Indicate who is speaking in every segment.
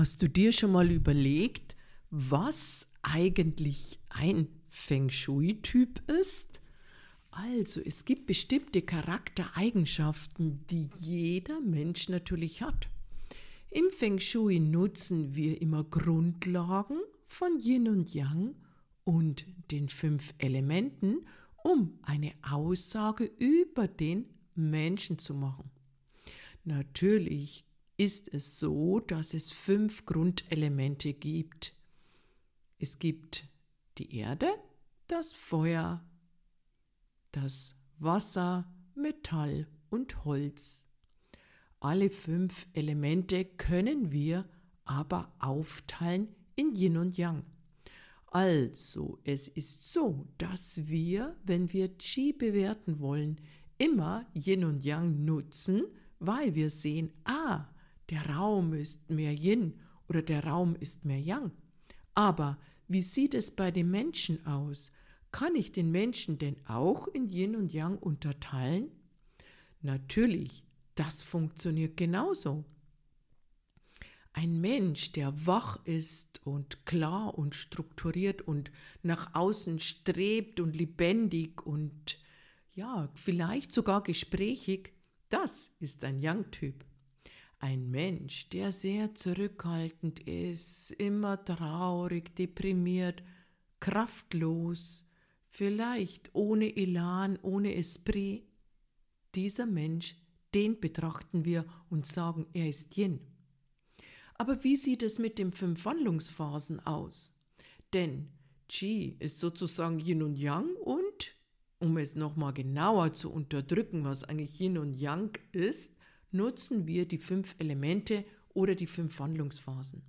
Speaker 1: Hast du dir schon mal überlegt, was eigentlich ein Feng Shui-Typ ist? Also, es gibt bestimmte Charaktereigenschaften, die jeder Mensch natürlich hat. Im Feng Shui nutzen wir immer Grundlagen von Yin und Yang und den fünf Elementen, um eine Aussage über den Menschen zu machen. Natürlich ist es so, dass es fünf Grundelemente gibt. Es gibt die Erde, das Feuer, das Wasser, Metall und Holz. Alle fünf Elemente können wir aber aufteilen in Yin und Yang. Also, es ist so, dass wir, wenn wir Qi bewerten wollen, immer Yin und Yang nutzen, weil wir sehen, ah, der Raum ist mehr Yin oder der Raum ist mehr Yang. Aber wie sieht es bei den Menschen aus? Kann ich den Menschen denn auch in Yin und Yang unterteilen? Natürlich, das funktioniert genauso. Ein Mensch, der wach ist und klar und strukturiert und nach außen strebt und lebendig und ja, vielleicht sogar gesprächig, das ist ein Yang-Typ. Ein Mensch, der sehr zurückhaltend ist, immer traurig, deprimiert, kraftlos, vielleicht ohne Elan, ohne Esprit, dieser Mensch, den betrachten wir und sagen, er ist Yin. Aber wie sieht es mit den fünf Wandlungsphasen aus? Denn Qi ist sozusagen Yin und Yang und, um es nochmal genauer zu unterdrücken, was eigentlich Yin und Yang ist, nutzen wir die fünf Elemente oder die fünf Wandlungsphasen.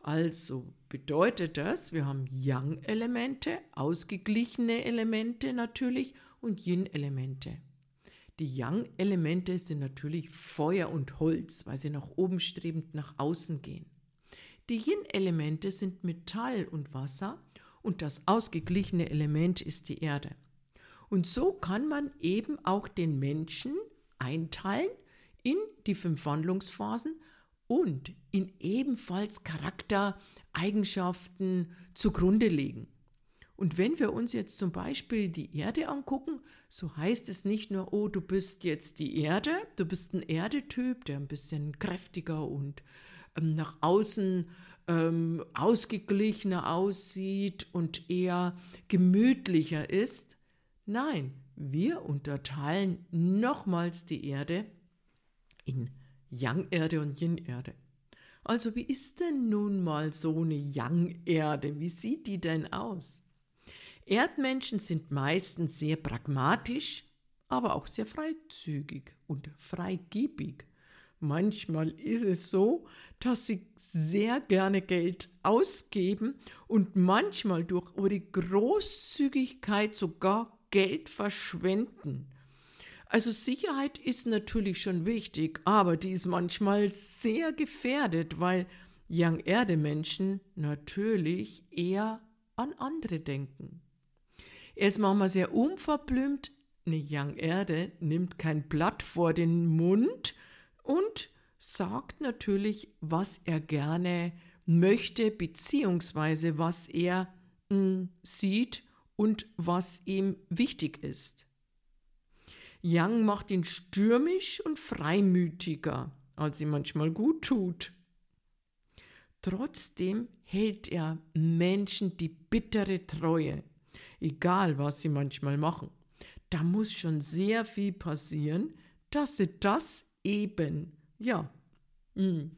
Speaker 1: Also bedeutet das, wir haben Yang-Elemente, ausgeglichene Elemente natürlich und Yin-Elemente. Die Yang-Elemente sind natürlich Feuer und Holz, weil sie nach oben strebend nach außen gehen. Die Yin-Elemente sind Metall und Wasser und das ausgeglichene Element ist die Erde. Und so kann man eben auch den Menschen einteilen in die fünf Wandlungsphasen und in ebenfalls Charaktereigenschaften zugrunde legen. Und wenn wir uns jetzt zum Beispiel die Erde angucken, so heißt es nicht nur, oh, du bist jetzt die Erde, du bist ein Erdetyp, der ein bisschen kräftiger und ähm, nach außen ähm, ausgeglichener aussieht und eher gemütlicher ist. Nein, wir unterteilen nochmals die Erde in Yang-Erde und Yin-Erde. Also wie ist denn nun mal so eine Yang-Erde? Wie sieht die denn aus? Erdmenschen sind meistens sehr pragmatisch, aber auch sehr freizügig und freigebig. Manchmal ist es so, dass sie sehr gerne Geld ausgeben und manchmal durch ihre Großzügigkeit sogar Geld verschwenden. Also Sicherheit ist natürlich schon wichtig, aber die ist manchmal sehr gefährdet, weil Young Erde Menschen natürlich eher an andere denken. Er ist manchmal sehr unverblümt. Eine Young Erde nimmt kein Blatt vor den Mund und sagt natürlich, was er gerne möchte, beziehungsweise was er mh, hm, sieht und was ihm wichtig ist. Yang macht ihn stürmisch und freimütiger, als ihm manchmal gut tut. Trotzdem hält er Menschen die bittere Treue, egal was sie manchmal machen. Da muss schon sehr viel passieren, dass sie das eben, ja, hm,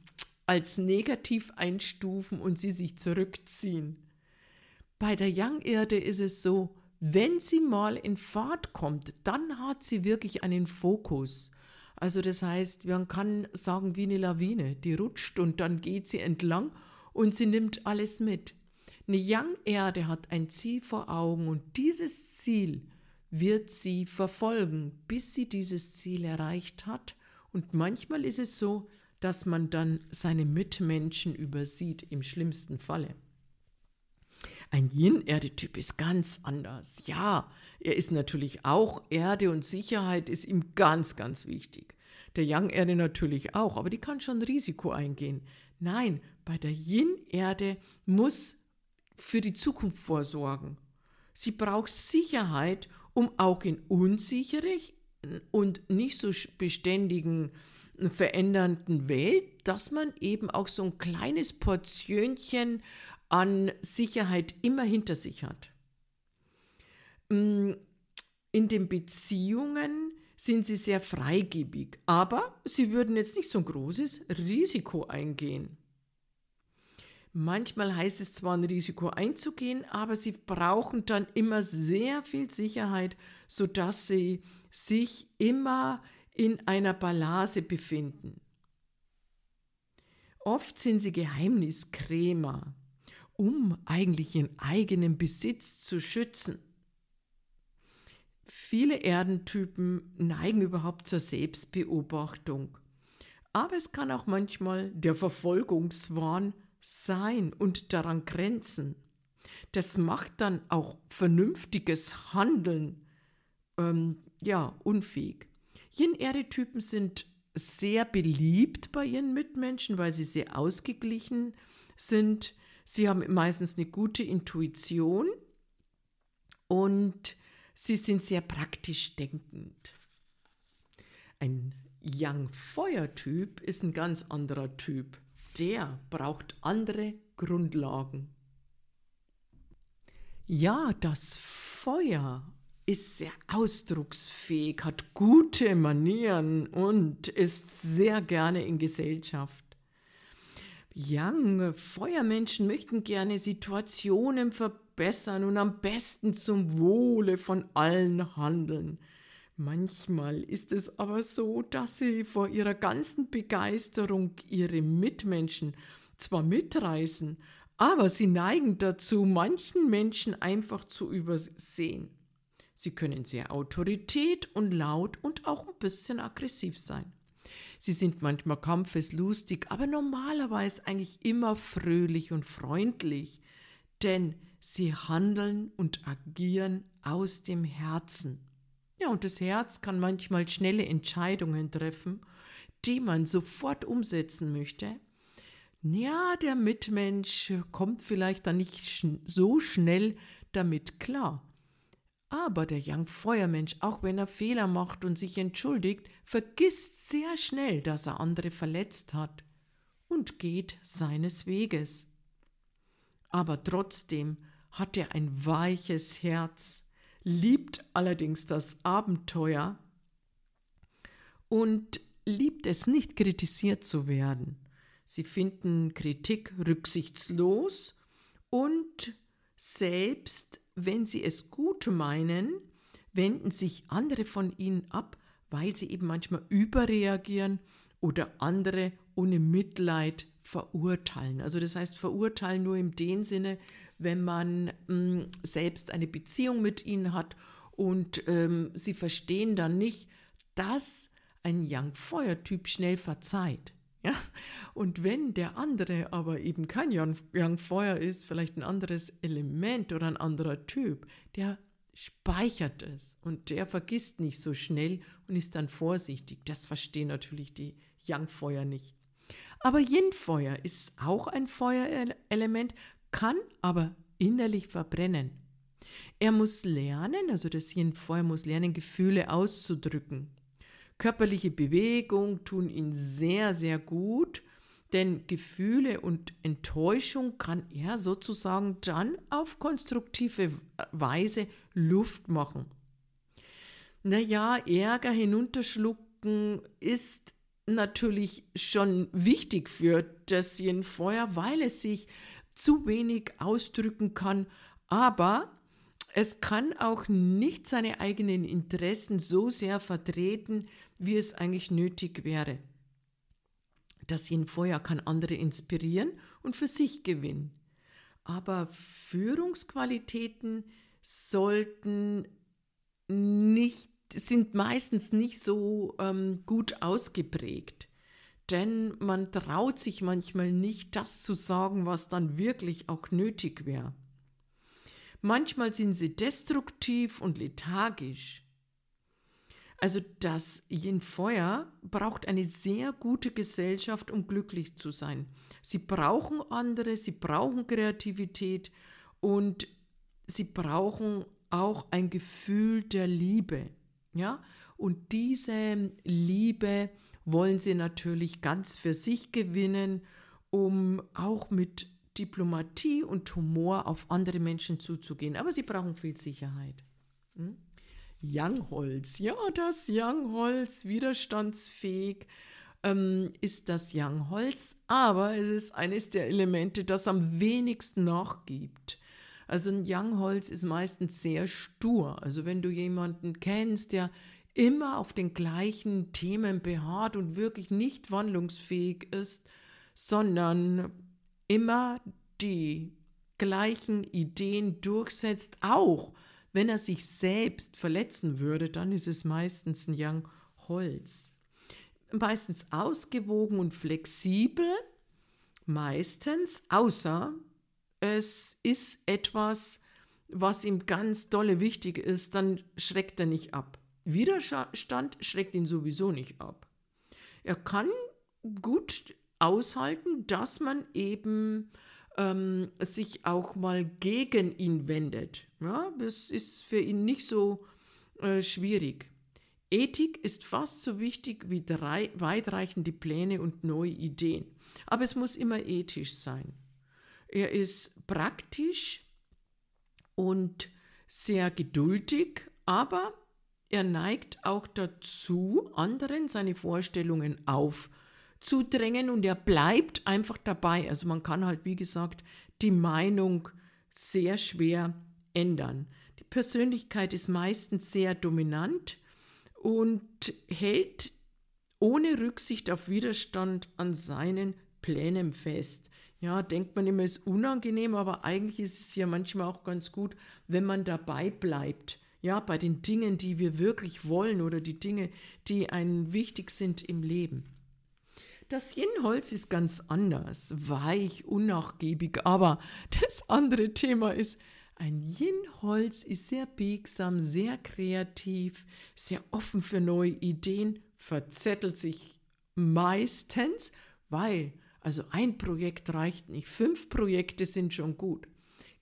Speaker 1: als negativ einstufen und sie sich zurückziehen. Bei der Yang-Erde ist es so, wenn sie mal in Fahrt kommt, dann hat sie wirklich einen Fokus. Also das heißt, man kann sagen wie eine Lawine, die rutscht und dann geht sie entlang und sie nimmt alles mit. Eine Young-Erde hat ein Ziel vor Augen und dieses Ziel wird sie verfolgen, bis sie dieses Ziel erreicht hat. Und manchmal ist es so, dass man dann seine Mitmenschen übersieht, im schlimmsten Falle. Ein Yin-Erde-Typ ist ganz anders. Ja, er ist natürlich auch Erde und Sicherheit ist ihm ganz, ganz wichtig. Der Yang-Erde natürlich auch, aber die kann schon Risiko eingehen. Nein, bei der Yin-Erde muss für die Zukunft vorsorgen. Sie braucht Sicherheit, um auch in unsichere und nicht so beständigen, verändernden Welt, dass man eben auch so ein kleines Portionchen an Sicherheit immer hinter sich hat. Mm, in den Beziehungen sind sie sehr freigebig, aber sie würden jetzt nicht so ein großes Risiko eingehen. Manchmal heißt es zwar ein Risiko einzugehen, aber sie brauchen dann immer sehr viel Sicherheit, sodass sie sich immer in einer Balance befinden. Oft sind sie Geheimniskrämer, um eigentlich ihren eigenen Besitz zu schützen. Viele Erdentypen neigen überhaupt zur Selbstbeobachtung. Aber es kann auch manchmal der Verfolgungswahn sein und daran grenzen. Das macht dann auch vernünftiges Handeln ähm, ja, unfähig. Yin-Erde-Typen sind sehr beliebt bei ihren Mitmenschen, weil sie sehr ausgeglichen sind. Sie haben meistens eine gute Intuition und sie sind sehr praktisch denkend. Ein Yang-Feuer-Typ ist ein ganz anderer Typ der braucht andere Grundlagen. Ja, das Feuer ist sehr ausdrucksfähig, hat gute Manieren und ist sehr gerne in Gesellschaft. Young Feuermenschen möchten gerne Situationen verbessern und am besten zum Wohle von allen handeln. Manchmal ist es aber so, dass sie vor ihrer ganzen Begeisterung ihre Mitmenschen zwar mitreißen, aber sie neigen dazu, manchen Menschen einfach zu übersehen. Sie können sehr autorität und laut und auch ein bisschen aggressiv sein. Sie sind manchmal kampfeslustig, aber normalerweise eigentlich immer fröhlich und freundlich, denn sie handeln und agieren aus dem Herzen. Ja, und das Herz kann manchmal schnelle Entscheidungen treffen, die man sofort umsetzen möchte. Ja, der Mitmensch kommt vielleicht dann nicht so schnell damit klar. Aber der Young Feuermensch, auch wenn er Fehler macht und sich entschuldigt, vergisst sehr schnell, dass er andere verletzt hat und geht seines Weges. Aber trotzdem hat er ein weiches Herz liebt allerdings das Abenteuer und liebt es nicht kritisiert zu werden. Sie finden Kritik rücksichtslos und selbst wenn sie es gut meinen, wenden sich andere von ihnen ab, weil sie eben manchmal überreagieren oder andere ohne Mitleid verurteilen. Also das heißt verurteilen nur in dem Sinne, wenn man mh, selbst eine Beziehung mit ihnen hat und ähm, sie verstehen dann nicht, dass ein Young-Feuer-Typ schnell verzeiht. Ja? Und wenn der andere aber eben kein Young Feuer ist, vielleicht ein anderes Element oder ein anderer Typ, der speichert es und der vergisst nicht so schnell und ist dann vorsichtig. Das verstehen natürlich die Young Feuer nicht. Aber Yin Feuer ist auch ein Feuerelement, kann aber innerlich verbrennen. Er muss lernen, also das Yin Feuer muss lernen, Gefühle auszudrücken. Körperliche Bewegung tun ihn sehr, sehr gut, denn Gefühle und Enttäuschung kann er sozusagen dann auf konstruktive Weise Luft machen. Naja, Ärger hinunterschlucken ist natürlich schon wichtig für das Feuer, weil es sich zu wenig ausdrücken kann, aber es kann auch nicht seine eigenen Interessen so sehr vertreten, wie es eigentlich nötig wäre. Das Yin-Feuer kann andere inspirieren und für sich gewinnen. Aber Führungsqualitäten sollten nicht, sind meistens nicht so ähm, gut ausgeprägt. Denn man traut sich manchmal nicht, das zu sagen, was dann wirklich auch nötig wäre. Manchmal sind sie destruktiv und lethargisch. Also das Yin-Feuer braucht eine sehr gute Gesellschaft, um glücklich zu sein. Sie brauchen andere, sie brauchen Kreativität und sie brauchen auch ein Gefühl der Liebe. Ja? Und diese Liebe wollen sie natürlich ganz für sich gewinnen, um auch mit Diplomatie und Humor auf andere Menschen zuzugehen. Aber sie brauchen viel Sicherheit. Hm? Youngholz, ja, das Youngholz, widerstandsfähig ähm, ist das Youngholz, aber es ist eines der Elemente, das am wenigsten nachgibt. Also ein Youngholz ist meistens sehr stur. Also wenn du jemanden kennst, der immer auf den gleichen Themen beharrt und wirklich nicht wandlungsfähig ist, sondern immer die gleichen Ideen durchsetzt, auch wenn er sich selbst verletzen würde, dann ist es meistens ein Young Holz. Meistens ausgewogen und flexibel, meistens, außer es ist etwas, was ihm ganz dolle wichtig ist, dann schreckt er nicht ab. Widerstand schreckt ihn sowieso nicht ab. Er kann gut aushalten, dass man eben ähm, sich auch mal gegen ihn wendet. Ja, das ist für ihn nicht so äh, schwierig. Ethik ist fast so wichtig wie drei weitreichende Pläne und neue Ideen. Aber es muss immer ethisch sein. Er ist praktisch und sehr geduldig, aber er neigt auch dazu, anderen seine Vorstellungen aufzudrängen und er bleibt einfach dabei. Also man kann halt, wie gesagt, die Meinung sehr schwer ändern. Die Persönlichkeit ist meistens sehr dominant und hält ohne Rücksicht auf Widerstand an seinen Plänen fest. Ja, denkt man immer, ist unangenehm, aber eigentlich ist es ja manchmal auch ganz gut, wenn man dabei bleibt ja, bei den Dingen, die wir wirklich wollen oder die Dinge, die einen wichtig sind im Leben. Das Yin-Holz ist ganz anders, weich, unnachgiebig, aber das andere Thema ist, ein Yin-Holz ist sehr biegsam, sehr kreativ, sehr offen für neue Ideen, verzettelt sich meistens, weil, also ein Projekt reicht nicht, fünf Projekte sind schon gut.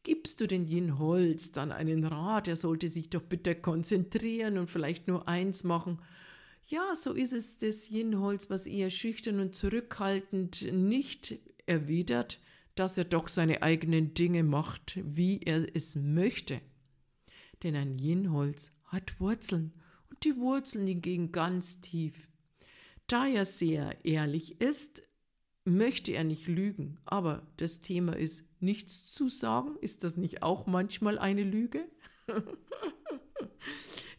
Speaker 1: Gibst du den Yin Holz dann einen Rat, er sollte sich doch bitte konzentrieren und vielleicht nur eins machen? Ja, so ist es das Yin Holz, was eher schüchtern und zurückhaltend nicht erwidert, dass er doch seine eigenen Dinge macht, wie er es möchte. Denn ein Yin Holz hat Wurzeln und die Wurzeln hingegen ganz tief. Da er sehr ehrlich ist, möchte er nicht lügen, aber das Thema ist nichts zu sagen. Ist das nicht auch manchmal eine Lüge?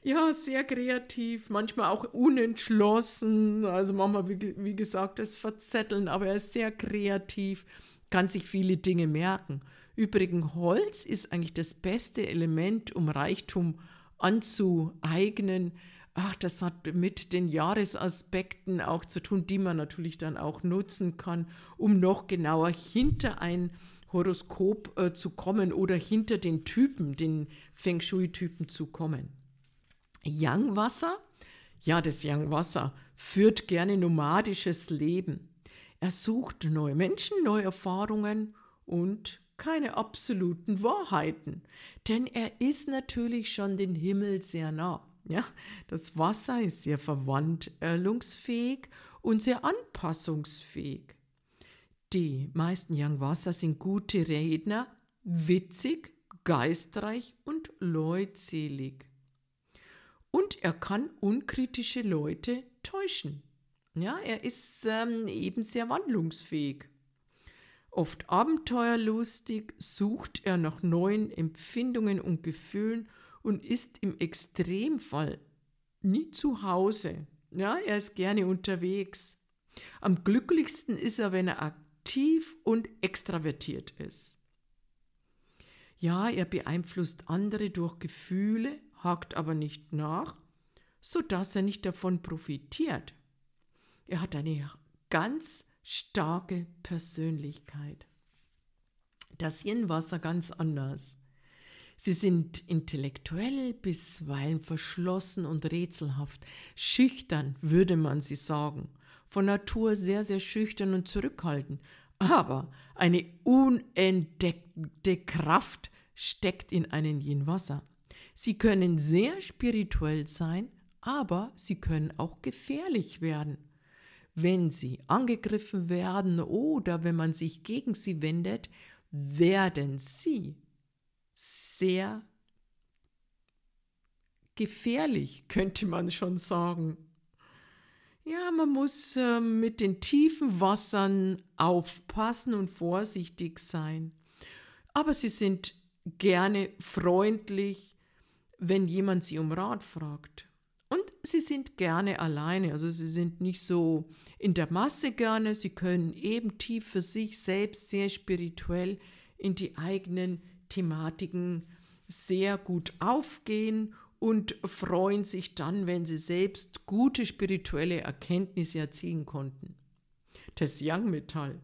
Speaker 1: ja, sehr kreativ, manchmal auch unentschlossen, also manchmal, wie, wie gesagt, das Verzetteln, aber er ist sehr kreativ, kann sich viele Dinge merken. Übrigens, Holz ist eigentlich das beste Element, um Reichtum anzueignen ach, das hat mit den Jahresaspekten auch zu tun, die man natürlich dann auch nutzen kann, um noch genauer hinter ein Horoskop äh, zu kommen oder hinter den Typen, den Feng Shui-Typen zu kommen. Yang Wasser? Ja, das Yang Wasser führt gerne nomadisches Leben. Er sucht neue Menschen, neue Erfahrungen und keine absoluten Wahrheiten, denn er ist natürlich schon den Himmel sehr nah. Ja, das Wasser ist sehr verwandlungsfähig und sehr anpassungsfähig. Die meisten Young Wasser sind gute Redner, witzig, geistreich und leutselig. Und er kann unkritische Leute täuschen. Ja, er ist ähm, eben sehr wandlungsfähig. Oft abenteuerlustig sucht er nach neuen Empfindungen und Gefühlen und ist im Extremfall nie zu Hause. Ja, er ist gerne unterwegs. Am glücklichsten ist er, wenn er aktiv und extravertiert ist. Ja, er beeinflusst andere durch Gefühle, hakt aber nicht nach, sodass er nicht davon profitiert. Er hat eine ganz starke Persönlichkeit. Das Yin-Wasser ganz anders. Sie sind intellektuell, bisweilen verschlossen und rätselhaft. Schüchtern, würde man sie sagen. Von Natur sehr, sehr schüchtern und zurückhaltend. Aber eine unentdeckte Kraft steckt in einem Yin-Wasser. Sie können sehr spirituell sein, aber sie können auch gefährlich werden. Wenn sie angegriffen werden oder wenn man sich gegen sie wendet, werden sie sehr gefährlich, könnte man schon sagen. Ja, man muss äh, mit den tiefen Wassern aufpassen und vorsichtig sein. Aber sie sind gerne freundlich, wenn jemand sie um Rat fragt. Und sie sind gerne alleine, also sie sind nicht so in der Masse gerne, sie können eben tief für sich selbst sehr spirituell in die eigenen Thematiken sehr gut aufgehen und freuen sich dann, wenn sie selbst gute spirituelle Erkenntnisse erzielen konnten. Das Young Metall.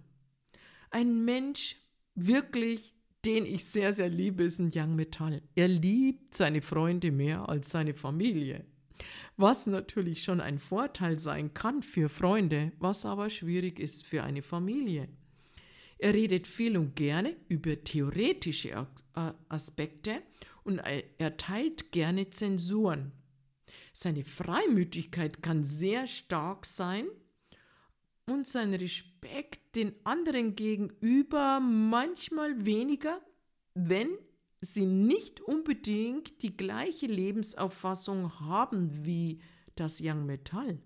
Speaker 1: Ein Mensch wirklich den ich sehr, sehr liebe, ist ein Young Metall. Er liebt seine Freunde mehr als seine Familie. Was natürlich schon ein Vorteil sein kann für Freunde, was aber schwierig ist für eine Familie. Er redet viel und gerne über theoretische äh, Aspekte und er teilt gerne Zensuren. Seine Freimütigkeit kann sehr stark sein und sein Respekt den anderen gegenüber manchmal weniger, wenn sie nicht unbedingt die gleiche Lebensauffassung haben wie das Young Metall.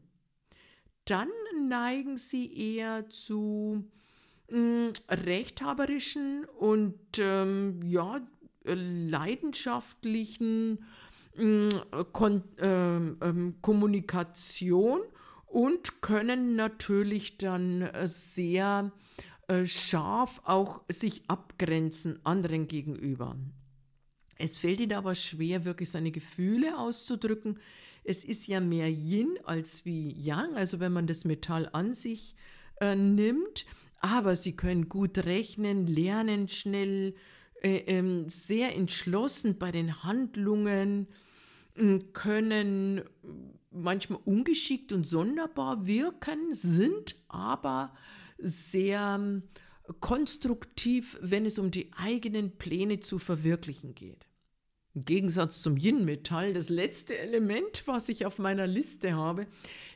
Speaker 1: Dann neigen sie eher zu mm, rechthaberischen und ähm, ja, leidenschaftlichen mh, mm, Kon äh, Kommunikation und können natürlich dann äh, sehr äh, scharf auch sich abgrenzen anderen gegenüber. Es fällt ihnen aber schwer, wirklich seine Gefühle auszudrücken. Es ist ja mehr Yin als wie Yang, also wenn man das Metall an sich äh, nimmt. Aber sie können gut rechnen, lernen schnell, äh, äh, sehr entschlossen bei den Handlungen, können manchmal ungeschickt und sonderbar wirken, sind aber sehr ähm, konstruktiv, wenn es um die eigenen Pläne zu verwirklichen geht. Im Gegensatz zum Yin-Metall, das letzte Element, was ich auf meiner Liste habe.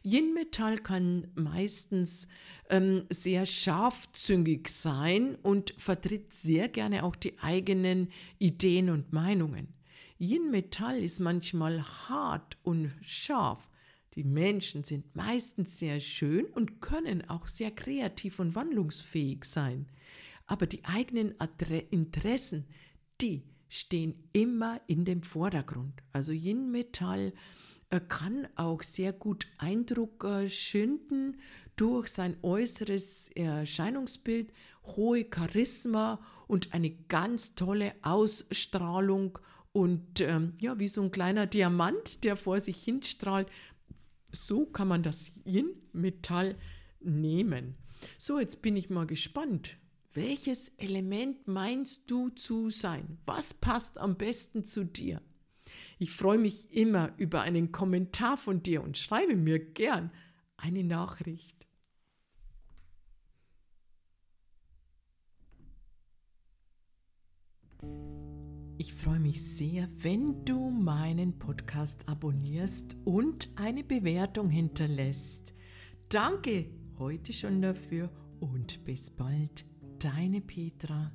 Speaker 1: Yin-Metall kann meistens ähm, sehr scharfzüngig sein und vertritt sehr gerne auch die eigenen Ideen und Meinungen. Yin-Metall ist manchmal hart und scharf. Die Menschen sind meistens sehr schön und können auch sehr kreativ und wandlungsfähig sein. Aber die eigenen Interessen, die stehen immer in dem Vordergrund. Also Yin-Metall äh, kann auch sehr gut Eindruck äh, schinden durch sein äußeres Erscheinungsbild, hohe Charisma und eine ganz tolle Ausstrahlung und ähm, ja, wie so ein kleiner Diamant, der vor sich hinstrahlt, so kann man das Yin-Metall nehmen. So, jetzt bin ich mal gespannt. Welches Element meinst du zu sein? Was passt am besten zu dir? Ich freue mich immer über einen Kommentar von dir und schreibe mir gern eine Nachricht. Ich freue mich sehr, wenn du meinen Podcast abonnierst und eine Bewertung hinterlässt. Danke heute schon dafür und bis bald, deine Petra.